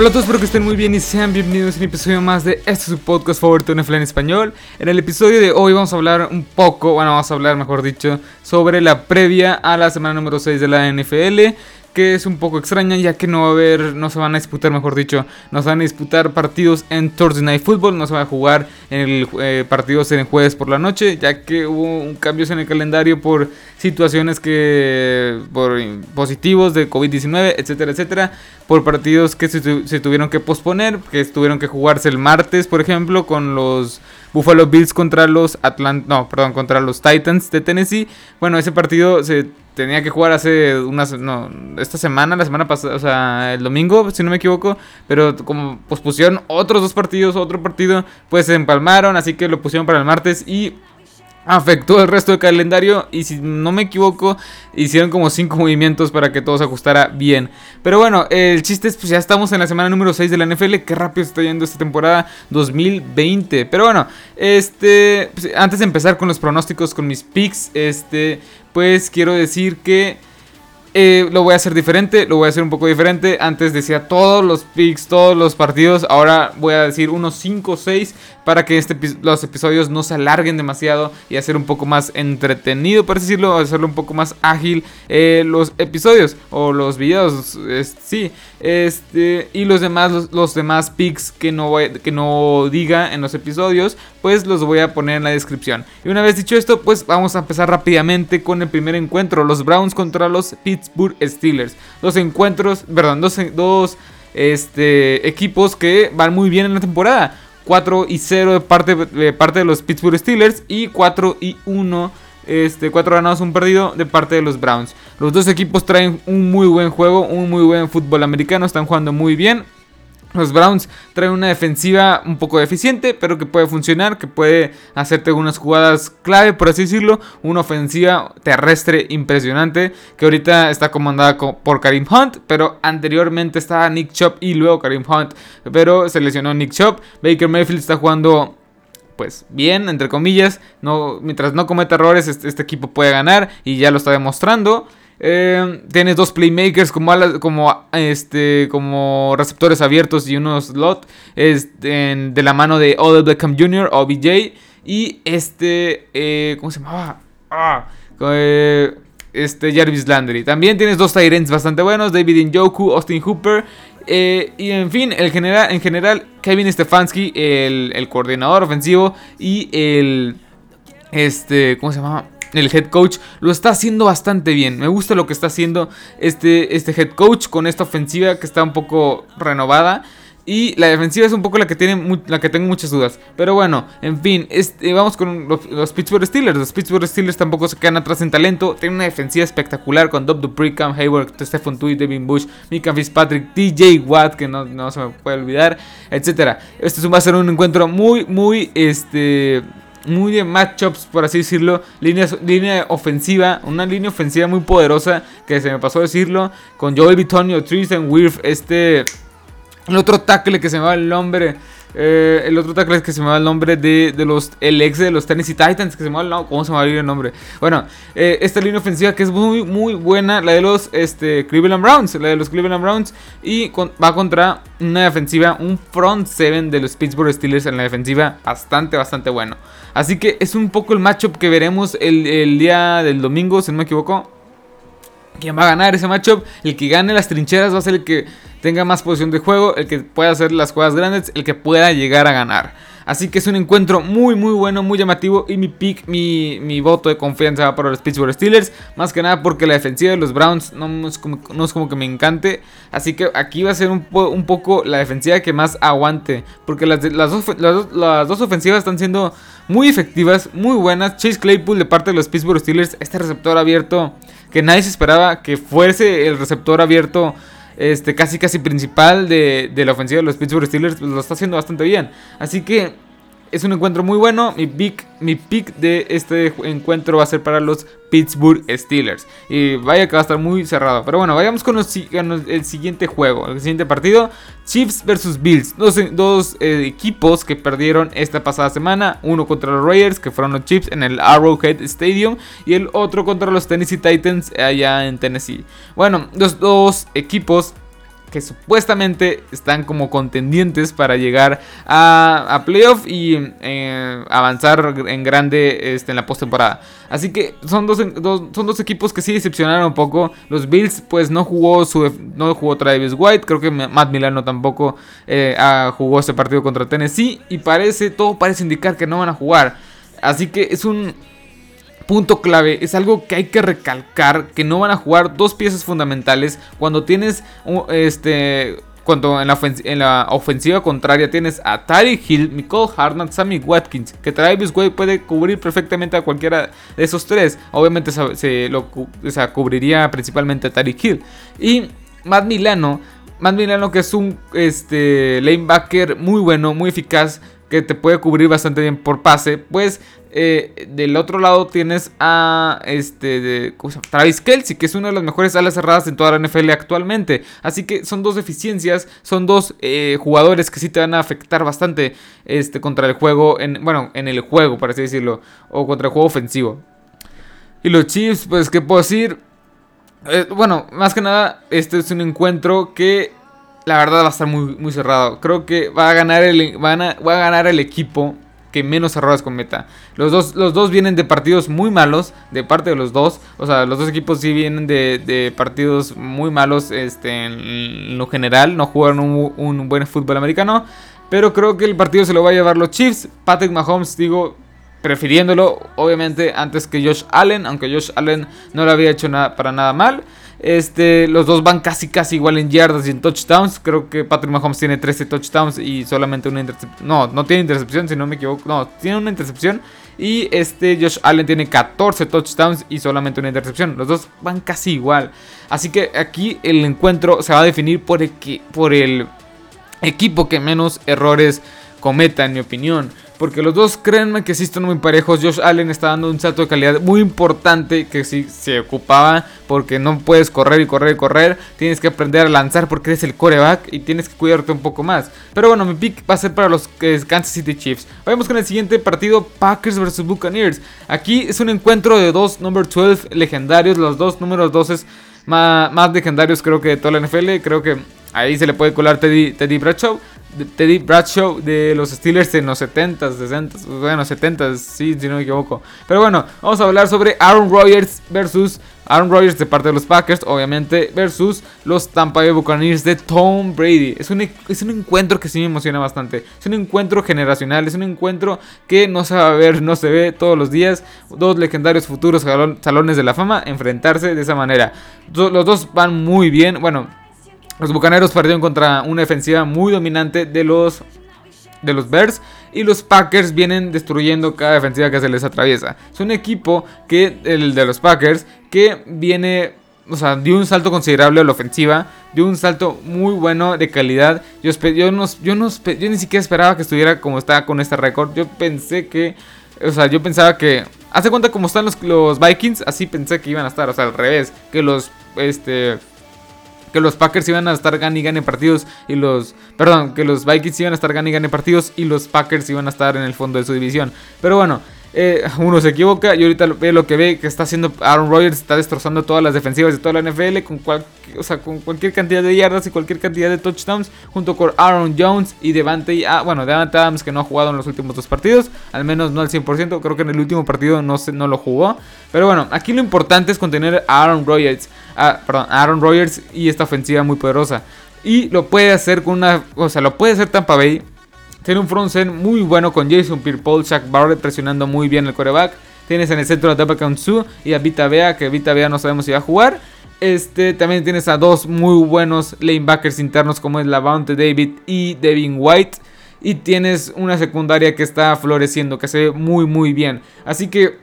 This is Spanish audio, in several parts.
Hola a todos, espero que estén muy bien y sean bienvenidos a un episodio más de este su podcast favorito NFL en español. En el episodio de hoy vamos a hablar un poco, bueno, vamos a hablar mejor dicho, sobre la previa a la semana número 6 de la NFL que es un poco extraña ya que no va a haber, no se van a disputar, mejor dicho, no se van a disputar partidos en Thursday Night Football, no se va a jugar en el eh, partidos en jueves por la noche, ya que hubo un cambios en el calendario por situaciones que, por positivos de COVID-19, etcétera, etcétera, por partidos que se, se tuvieron que posponer, que tuvieron que jugarse el martes, por ejemplo, con los Buffalo Bills contra los Atlant no, perdón, contra los Titans de Tennessee. Bueno, ese partido se tenía que jugar hace unas no, esta semana, la semana pasada, o sea, el domingo, si no me equivoco, pero como pospusieron otros dos partidos, otro partido, pues se empalmaron, así que lo pusieron para el martes y afectó el resto del calendario y si no me equivoco hicieron como 5 movimientos para que todo se ajustara bien. Pero bueno, el chiste es pues ya estamos en la semana número 6 de la NFL, qué rápido está yendo esta temporada 2020. Pero bueno, este pues, antes de empezar con los pronósticos con mis picks, este pues quiero decir que eh, lo voy a hacer diferente, lo voy a hacer un poco diferente. Antes decía todos los picks, todos los partidos. Ahora voy a decir unos 5 o 6 para que este, los episodios no se alarguen demasiado y hacer un poco más entretenido, por decirlo, hacerlo un poco más ágil eh, los episodios o los videos. sí, este, y los demás, los, demás picks que no, que no diga en los episodios, pues los voy a poner en la descripción. Y una vez dicho esto, pues vamos a empezar rápidamente con el primer encuentro: los Browns contra los Pittsburgh Steelers. Dos encuentros, perdón, dos, dos este, equipos que van muy bien en la temporada. 4 y 0 de parte, de parte de los Pittsburgh Steelers y 4 y 1, este, 4 ganados, un perdido de parte de los Browns. Los dos equipos traen un muy buen juego, un muy buen fútbol americano, están jugando muy bien. Los Browns traen una defensiva un poco deficiente, pero que puede funcionar, que puede hacerte unas jugadas clave, por así decirlo. Una ofensiva terrestre impresionante, que ahorita está comandada por Karim Hunt, pero anteriormente estaba Nick Chop y luego Karim Hunt, pero se lesionó Nick Chop. Baker Mayfield está jugando pues bien, entre comillas, no, mientras no cometa errores, este, este equipo puede ganar y ya lo está demostrando. Eh, tienes dos playmakers como, este, como receptores abiertos y unos slot de la mano de Odell Beckham Jr. OBJ. Y este, eh, ¿cómo se llamaba? Ah, eh, este Jarvis Landry. También tienes dos Tyrants bastante buenos: David Njoku, Austin Hooper. y en fin, el general, en general, Kevin Stefanski, el, el coordinador ofensivo. Y el. Este, ¿cómo se llama? El head coach lo está haciendo bastante bien. Me gusta lo que está haciendo este, este head coach con esta ofensiva que está un poco renovada. Y la defensiva es un poco la que tiene la que tengo muchas dudas. Pero bueno, en fin, este, vamos con los, Pittsburgh Steelers. Los Pittsburgh Steelers tampoco se quedan atrás en talento. Tienen una defensiva espectacular con Dob Dupree, Cam Hayward, Stephen Tui, Devin Bush, Mika Fitzpatrick, DJ Watt, que no, no se me puede olvidar, etcétera. Este va a ser un encuentro muy, muy, este, muy de matchups, por así decirlo. Línea, línea ofensiva, una línea ofensiva muy poderosa, que se me pasó decirlo, con Joel Bitonio, Tristan Wirth, este... El otro tackle que se va el nombre eh, el otro tackle es que se me va el nombre de, los, el ex de los Tennessee Titans, que se me va el nombre, ¿cómo se me va a el nombre? Bueno, eh, esta línea ofensiva que es muy, muy buena, la de los este, Cleveland Browns, la de los Cleveland Browns, y va contra una defensiva, un front seven de los Pittsburgh Steelers en la defensiva, bastante, bastante bueno. Así que es un poco el matchup que veremos el, el día del domingo, si no me equivoco. ¿Quién va a ganar ese matchup? El que gane las trincheras va a ser el que tenga más posición de juego, el que pueda hacer las jugadas grandes, el que pueda llegar a ganar. Así que es un encuentro muy muy bueno, muy llamativo y mi pick, mi, voto de confianza va para los Pittsburgh Steelers. Más que nada porque la defensiva de los Browns no es como, no es como que me encante. Así que aquí va a ser un, un poco la defensiva que más aguante. Porque las, las, dos, las, dos, ofensivas están siendo muy efectivas, muy buenas. Chase Claypool de parte de los Pittsburgh Steelers, este receptor abierto que nadie se esperaba que fuese el receptor abierto este, casi casi principal de, de la ofensiva de los Pittsburgh Steelers, pues, lo está haciendo bastante bien. Así que es un encuentro muy bueno. Mi pick, mi pick de este encuentro va a ser para los Pittsburgh Steelers. Y vaya que va a estar muy cerrado. Pero bueno, vayamos con, el siguiente juego, el siguiente partido. Chiefs versus Bills. Dos, eh, equipos que perdieron esta pasada semana. Uno contra los Raiders, que fueron los Chiefs en el Arrowhead Stadium. Y el otro contra los Tennessee Titans allá en Tennessee. Bueno, los dos equipos que supuestamente están como contendientes para llegar a, a playoff y eh, avanzar en grande este, en la postemporada. Así que son dos, son dos equipos que sí decepcionaron un poco. Los Bills, pues no jugó su no jugó Travis White. Creo que Matt Milano tampoco eh, jugó ese partido contra Tennessee. Y parece, todo parece indicar que no van a jugar. Así que es un punto clave, es algo que hay que recalcar, que no van a jugar dos piezas fundamentales cuando tienes este cuando en la, ofensiva contraria tienes a Tariq Hill, Nicole Hartman, Sammy Watkins, que Travis Wade puede cubrir perfectamente a cualquiera de esos tres. Obviamente se, lo cubriría principalmente a Tariq Hill. Y Matt Milano, Matt Milano que es un este, lanebacker muy bueno, muy eficaz, que te puede cubrir bastante bien por pase, pues eh, del otro lado tienes a este de, Travis Kelsey, que es una de las mejores alas cerradas en toda la NFL actualmente. Así que son dos deficiencias, son dos eh, jugadores que sí te van a afectar bastante este, contra el juego, en, bueno, en el juego, por así decirlo, o contra el juego ofensivo. Y los Chiefs, pues, ¿qué puedo decir? Eh, bueno, más que nada, este es un encuentro que la verdad va a estar muy, cerrado. Creo que va a ganar el, va a ganar el equipo que menos errores cometa. Los dos, los dos vienen de partidos muy malos, de parte de los dos. O sea, los dos equipos sí vienen de, partidos muy malos este, en lo general. No jugaron un, buen fútbol americano. Pero creo que el partido se lo va a llevar los Chiefs. Patrick Mahomes, digo, prefiriéndolo, obviamente, antes que Josh Allen. Aunque Josh Allen no lo había hecho nada, para nada mal. Este, los dos van casi casi igual en yardas y en touchdowns. Creo que Patrick Mahomes tiene 13 touchdowns y solamente una intercepción. No, no tiene intercepción, si no me equivoco. No, tiene una intercepción. Y este Josh Allen tiene 14 touchdowns y solamente una intercepción. Los dos van casi igual. Así que aquí el encuentro se va a definir por el, por el equipo que menos errores cometa, en mi opinión. Porque los dos, créanme que sí están muy parejos. Josh Allen está dando un salto de calidad muy importante que sí se ocupaba. Porque no puedes correr y correr y correr. Tienes que aprender a lanzar porque eres el coreback y tienes que cuidarte un poco más. Pero bueno, mi pick va a ser para los Kansas City Chiefs. Vamos con el siguiente partido: Packers vs Buccaneers. Aquí es un encuentro de dos number 12 legendarios. Los dos números 12 más, más legendarios, creo que de toda la NFL. Creo que ahí se le puede colar Teddy, Teddy Bradshaw. Teddy Bradshaw de los Steelers en los 70s, 60s, bueno, 70s, sí, si no me equivoco. Pero bueno, vamos a hablar sobre Aaron Rodgers versus Aaron Rodgers de parte de los Packers, obviamente, versus los Tampa Bay Buccaneers de Tom Brady. Es un, es un encuentro que sí me emociona bastante. Es un encuentro generacional, es un encuentro que no se va a ver, no se ve todos los días. Dos legendarios futuros salones de la fama enfrentarse de esa manera. Los dos van muy bien, bueno. Los Bucaneros perdieron contra una defensiva muy dominante de los, de los Bears. Y los Packers vienen destruyendo cada defensiva que se les atraviesa. Es un equipo que, el de los Packers, que viene o sea, dio un salto considerable a la ofensiva, dio un salto muy bueno de calidad. Yo, yo, no, yo, no, yo ni siquiera esperaba que estuviera como está con este récord. Yo pensé que, o sea, yo pensaba que, hace cuenta como están los, los Vikings, así pensé que iban a estar, o sea, al revés, que los, este, que los Packers iban a estar gan y gane partidos y los, perdón, que los Vikings iban a estar gan y gane partidos y los Packers iban a estar en el fondo de su división. Pero bueno, eh, uno se equivoca y ahorita ve lo que ve que está haciendo Aaron Rodgers, está destrozando todas las defensivas de toda la NFL con, o sea, con cualquier cantidad de yardas y cualquier cantidad de touchdowns, junto con Aaron Jones y Devante, ah, bueno, Devante Adams que no ha jugado en los últimos dos partidos, al menos no al 100%, creo que en el último partido no, se, no lo jugó, pero bueno, aquí lo importante es contener a Aaron Rodgers, perdón, a Aaron Rodgers y esta ofensiva muy poderosa. Y lo puede hacer con una, o sea, lo puede hacer Tampa Bay tiene un front muy bueno con Jason Pierre-Paul, Shaq Barrett presionando muy bien el coreback. Tienes en el centro a Tapakan Su y a Vita Bea, que Vita Bea no sabemos si va a jugar. Este, también tienes a dos muy buenos lanebackers internos como es Lavante David y Devin White. Y tienes una secundaria que está floreciendo, que se ve muy muy bien. Así que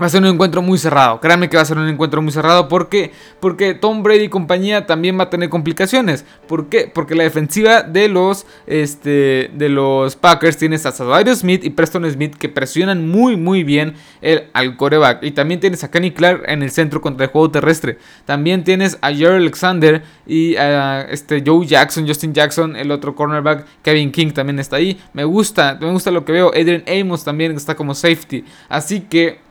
Va a ser un encuentro muy cerrado. Créanme que va a ser un encuentro muy cerrado. ¿Por qué? Porque Tom Brady y compañía también va a tener complicaciones. ¿Por qué? Porque la defensiva de los, este, de los Packers tienes a Sadario Smith y Preston Smith que presionan muy muy bien el, al coreback. Y también tienes a Kenny Clark en el centro contra el juego terrestre. También tienes a Jerry Alexander y a este, Joe Jackson, Justin Jackson, el otro cornerback. Kevin King también está ahí. Me gusta, me gusta lo que veo. Adrian Amos también está como safety. Así que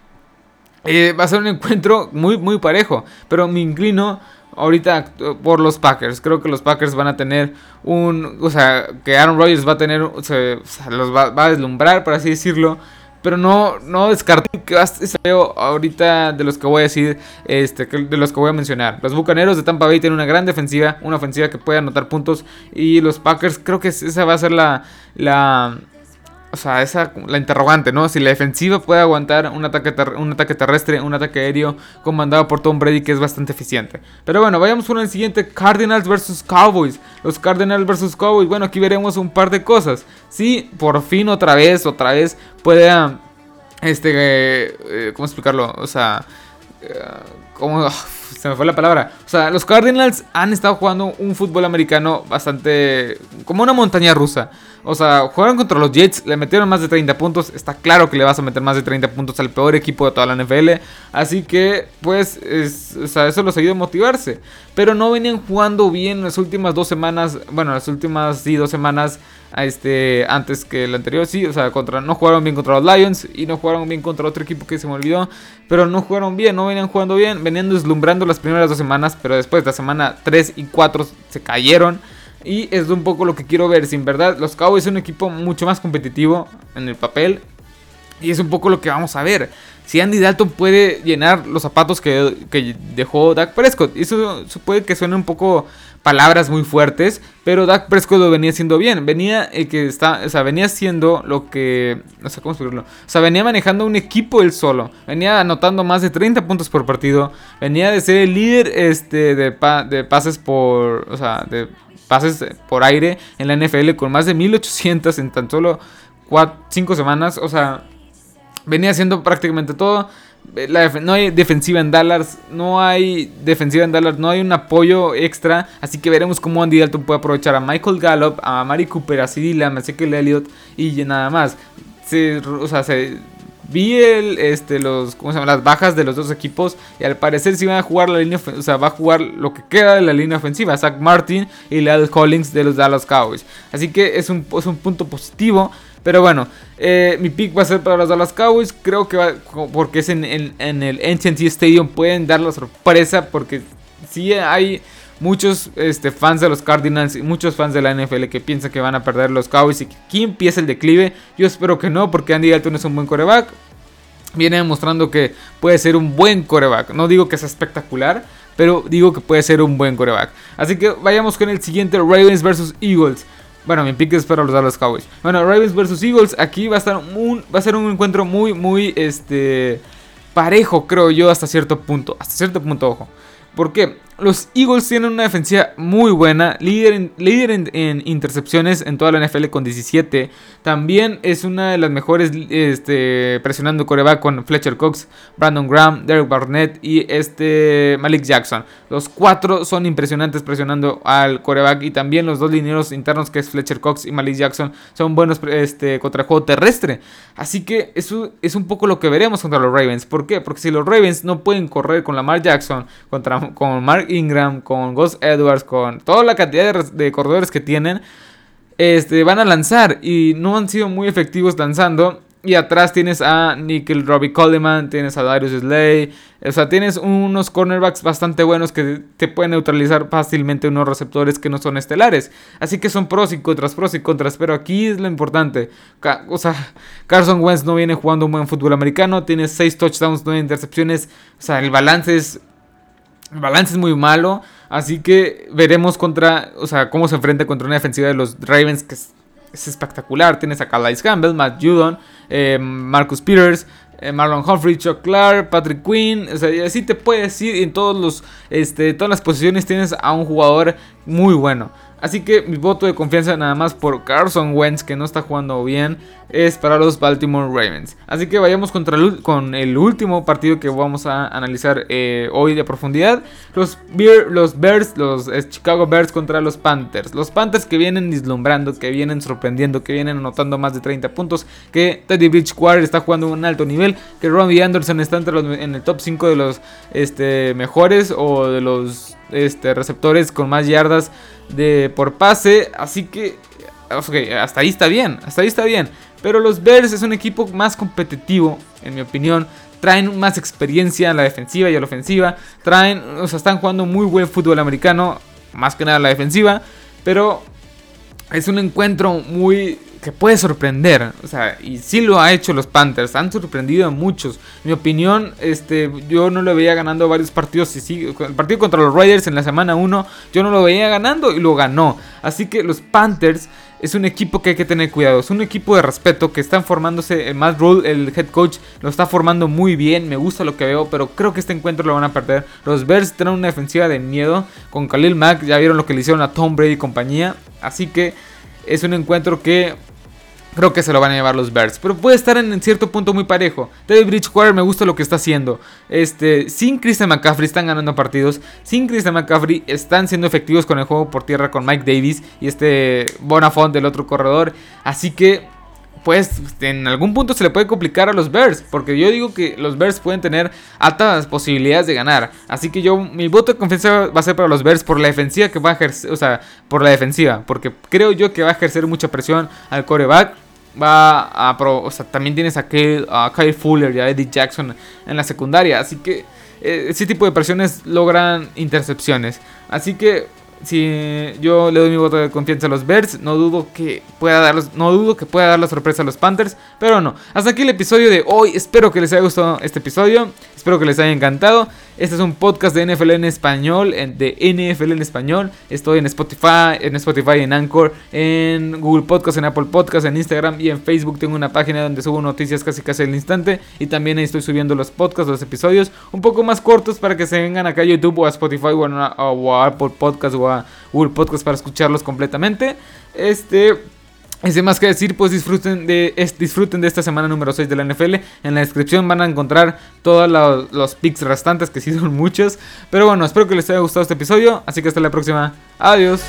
Eh, va a ser un encuentro muy, muy parejo. Pero me inclino ahorita por los Packers. Creo que los Packers van a tener un. O sea, que Aaron Rodgers va a tener. O sea, los va, va, a deslumbrar, por así decirlo. Pero no, no descarto que veo ahorita de los que voy a decir, este, de los que voy a mencionar. Los Bucaneros de Tampa Bay tienen una gran defensiva, una ofensiva que puede anotar puntos. Y los Packers, creo que esa va a ser la, la, o sea, esa la interrogante, ¿no? Si la defensiva puede aguantar un ataque, un ataque terrestre, un ataque aéreo comandado por Tom Brady que es bastante eficiente. Pero bueno, vayamos con el siguiente, Cardinals versus Cowboys. Los Cardinals versus Cowboys, bueno, aquí veremos un par de cosas. Si por fin otra vez, otra vez puede, este, eh, ¿cómo explicarlo? O sea, eh, ¿cómo? se me fue la palabra. O sea, los Cardinals han estado jugando un fútbol americano bastante como una montaña rusa. O sea, jugaron contra los Jets, le metieron más de 30 puntos. Está claro que le vas a meter más de 30 puntos al peor equipo de toda la NFL. Así que, pues, o sea, eso los ayuda a motivarse. Pero no venían jugando bien las últimas dos semanas. Bueno, las últimas sí, dos semanas este, antes que el anterior. Sí, o sea, contra, no jugaron bien contra los Lions y no jugaron bien contra otro equipo que se me olvidó. Pero no jugaron bien, no venían jugando bien. Venían deslumbrando las primeras dos semanas, pero después de la semana 3 y 4 se cayeron. Y es un poco lo que quiero ver. Sin verdad, los Cowboys son un equipo mucho más competitivo en el papel. Y es un poco lo que vamos a ver. Si Andy Dalton puede llenar los zapatos que, que dejó Dak Prescott. Eso, eso, puede que suene un poco palabras muy fuertes. Pero Dak Prescott lo venía haciendo bien. Venía que está. O sea, venía haciendo lo que. No sé cómo explicarlo. O sea, venía manejando un equipo él solo. Venía anotando más de 30 puntos por partido. Venía de ser el líder este, de, de pases por. O sea, de pases por aire en la NFL con más de 1800 en tan solo 5 semanas. O sea, venía haciendo prácticamente todo. no hay defensiva en Dallas, no hay defensiva en Dallas, no hay un apoyo extra. Así que veremos cómo Andy Dalton puede aprovechar a Michael Gallup, a Mari Cooper, a Lamb, a Ezekiel Elliott y nada más. o sea, se, vi el, este, los, ¿cómo se llama? las bajas de los dos equipos y al parecer si van a jugar la línea, o sea, va a jugar lo que queda de la línea ofensiva, Zach Martin y Lyle Collins de los Dallas Cowboys. Así que es un, es un punto positivo. Pero bueno, eh, mi pick va a ser para los Dallas Cowboys. Creo que va, porque es en, en, en el NTT Stadium, pueden dar la sorpresa porque si hay muchos este, fans de los Cardinals y muchos fans de la NFL que piensan que van a perder los Cowboys y que empieza el declive. Yo espero que no, porque Andy Dalton es un buen coreback. Viene demostrando que puede ser un buen coreback. No digo que sea espectacular, pero digo que puede ser un buen coreback. Así que vayamos con el siguiente: Ravens versus Eagles. Bueno, mi pick es para los Dallas Cowboys. Bueno, Ravens versus Eagles. Aquí va a estar un, va a ser un encuentro muy, muy, este, parejo, creo yo, hasta cierto punto. Hasta cierto punto, ojo. ¿Por qué? Los Eagles tienen una defensiva muy buena, líder, en, líder en, intercepciones en toda la NFL con 17. También es una de las mejores este, presionando coreback con Fletcher Cox, Brandon Graham, Derek Barnett y este Malik Jackson. Los cuatro son impresionantes presionando al coreback y también los dos lineros internos que es Fletcher Cox y Malik Jackson son buenos este, contra el juego terrestre. Así que eso es un poco lo que veremos contra los Ravens. ¿Por qué? Porque si los Ravens no pueden correr con Lamar Jackson, contra, con Mark Ingram, con Gus Edwards, con toda la cantidad de, corredores que tienen, este, van a lanzar y no han sido muy efectivos lanzando. Y atrás tienes a Nickel Robbie Coleman, tienes a Darius Slay. O sea, tienes unos cornerbacks bastante buenos que te pueden neutralizar fácilmente unos receptores que no son estelares. Así que son pros y contras, pros y contras. Pero aquí es lo importante. O sea, Carson Wentz no viene jugando un buen fútbol americano. Tiene 6 touchdowns, 9 intercepciones. O sea, el balance es el balance es muy malo. Así que veremos contra. O sea, cómo se enfrenta contra una defensiva de los Ravens que es, espectacular. Tienes a Calais Campbell, Matt Judon, eh, Marcus Peters. Eh, Marlon Humphrey, Chuck Clark, Patrick Quinn, o sea, así te puedes ir en todos los, este, todas las posiciones tienes a un jugador muy bueno. Así que mi voto de confianza nada más por Carson Wentz, que no está jugando bien, es para los Baltimore Ravens. Así que vayamos contra con el último partido que vamos a analizar eh, hoy de profundidad. Los, los Bears, los eh, Chicago Bears contra los Panthers. Los Panthers que vienen deslumbrando, que vienen sorprendiendo, que vienen anotando más de 30 puntos. Que Teddy Bridgewater está jugando a un alto nivel. Que Robbie Anderson está entre los, en el top 5 de los este, mejores o de los este, receptores con más yardas de, por pase. Así que hasta ahí está bien, hasta ahí está bien. Pero los Bears es un equipo más competitivo, en mi opinión. traen más experiencia a la defensiva y a la ofensiva, traen, o sea, están jugando muy buen fútbol americano, más que nada a la defensiva, pero es un encuentro muy que puede sorprender. O sea, y sí lo ha hecho los Panthers. Han sorprendido a muchos. En mi opinión, este, yo no lo veía ganando varios partidos. Y sí, el partido contra los Raiders en la semana 1, yo no lo veía ganando y lo ganó. Así que los Panthers es un equipo que hay que tener cuidado. Es un equipo de respeto que están formándose. El Matt Rule, el head coach, lo está formando muy bien. Me gusta lo que veo, pero creo que este encuentro lo van a perder. Los Bears tienen una defensiva de miedo con Khalil Mack. Ya vieron lo que le hicieron a Tom Brady y compañía. Así que es un encuentro que Creo que se lo van a llevar los Bears. Pero puede estar en cierto punto muy parejo. David Bridgewater me gusta lo que está haciendo. Este, sin Christian McCaffrey están ganando partidos. Sin Christian McCaffrey están siendo efectivos con el juego por tierra con Mike Davis y este Bonafont del otro corredor. Así que pues en algún punto se le puede complicar a los Bears. Porque yo digo que los Bears pueden tener altas posibilidades de ganar. Así que yo, mi voto de confianza va a ser para los Bears por la defensiva que va a ejercer. O sea, por la defensiva. Porque creo yo que va a ejercer mucha presión al coreback. Va a. o sea, también tienes a Kyle, a Kyle Fuller y a Eddie Jackson en la secundaria. Así que eh, ese tipo de presiones logran intercepciones. Así que si yo le doy mi voto de confianza a los Bears, no dudo que pueda dar, no dudo que pueda dar la sorpresa a los Panthers, pero no. Hasta aquí el episodio de hoy. Espero que les haya gustado este episodio. Espero que les haya encantado. Este es un podcast de NFL en español, de NFL en español. Estoy en Spotify, en Spotify, en Anchor, en Google Podcast, en Apple Podcast, en Instagram y en Facebook. Tengo una página donde subo noticias casi casi al instante. Y también ahí estoy subiendo los podcasts, los episodios un poco más cortos para que se vengan acá a YouTube o a Spotify o a, Apple Podcast o a Google Podcast para escucharlos completamente. Este. Y sin más que decir, pues disfruten de, disfruten de esta semana número 6 de la NFL. En la descripción van a encontrar todos los, los picks restantes, que sí son muchos. Pero bueno, espero que les haya gustado este episodio. Así que hasta la próxima. Adiós.